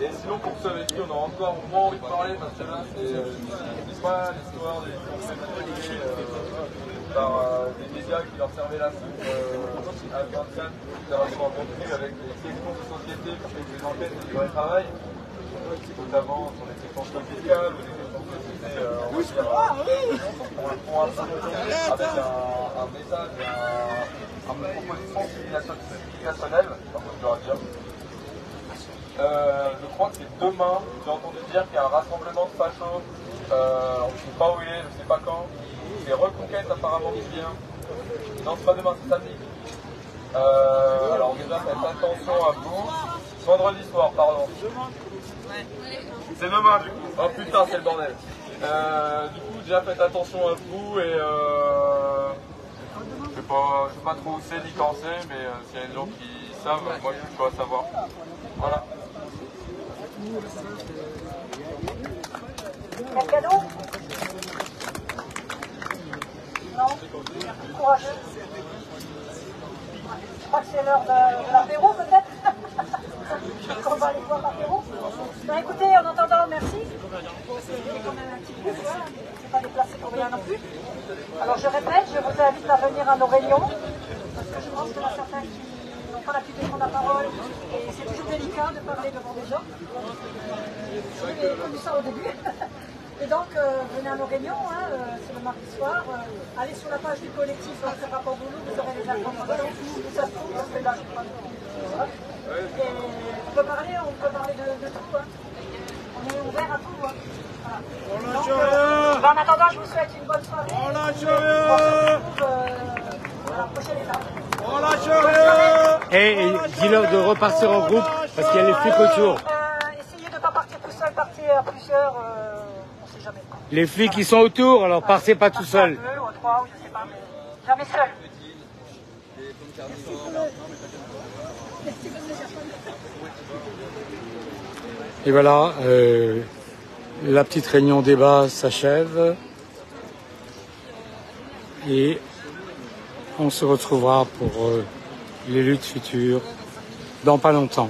Et sinon, pour ceux avec qui on a encore moins envie de parler, parce que là, c'est euh, pas l'histoire des conseils euh, par euh, des médias qui leur servaient la soupe euh, à 24, fédération en contenu avec des questions de société pour faire des enquêtes et du vrai travail, notamment sur les questions fiscales ou les questions de société, euh, on va dire, pour le fond un peu avec un, un message, un, un proposition civilisationnelle, on doit dire. Euh, je crois que c'est demain. J'ai entendu dire qu'il y a un rassemblement de fachos. Euh, on ne sait pas où il est, je ne sais pas quand. C'est Reconquête apparemment qui vient. Non, c'est pas demain, c'est samedi. Euh, alors déjà, faites attention à vous. Vendredi soir, pardon. C'est demain du coup. Oh putain, c'est le bordel. Euh, du coup, déjà faites attention à vous et je sais pas, je sais pas trop où c'est ni quand c'est, mais euh, s'il y a des gens qui savent, moi je dois savoir. Voilà. Un cadeau Non Courageux. Je crois que c'est l'heure de, de l'apéro peut-être Qu'on va aller boire l'apéro Ben écoutez, en attendant, merci. C'est quand même un petit peu, hein. c'est Alors je répète, je vous invite à venir à nos réunions, parce que je pense qu'il y en a certains qui n'ont pas l'habitude de prendre la parole, et c'est toujours délicat de parler devant des gens. J'ai connu ça au début. Et donc, euh, venez à nos réunions, hein, euh, c'est le mardi soir. Euh, allez sur la page du collectif euh, C'est pas pour vous, vous aurez les informations. Ça se trouve, là, je que- Et on peut parler, on peut parler de, tout. Hein. On est ouvert à tout. Hein. En attendant, je vous souhaite une bonne soirée. On se retrouve euh, à la prochaine étape. Et, et dis-leur de repartir en groupe parce qu'il y a les flics autour. Euh, essayez de ne pas partir tout seul, partir à plusieurs. Euh, on ne sait jamais. Les flics ils sont autour, alors partez pas tout seul. Partez à deux ou à trois, ou je sais pas, mais jamais seul. Et voilà, euh, la petite réunion débat s'achève. Et on se retrouvera pour euh, les luttes futures dans pas longtemps.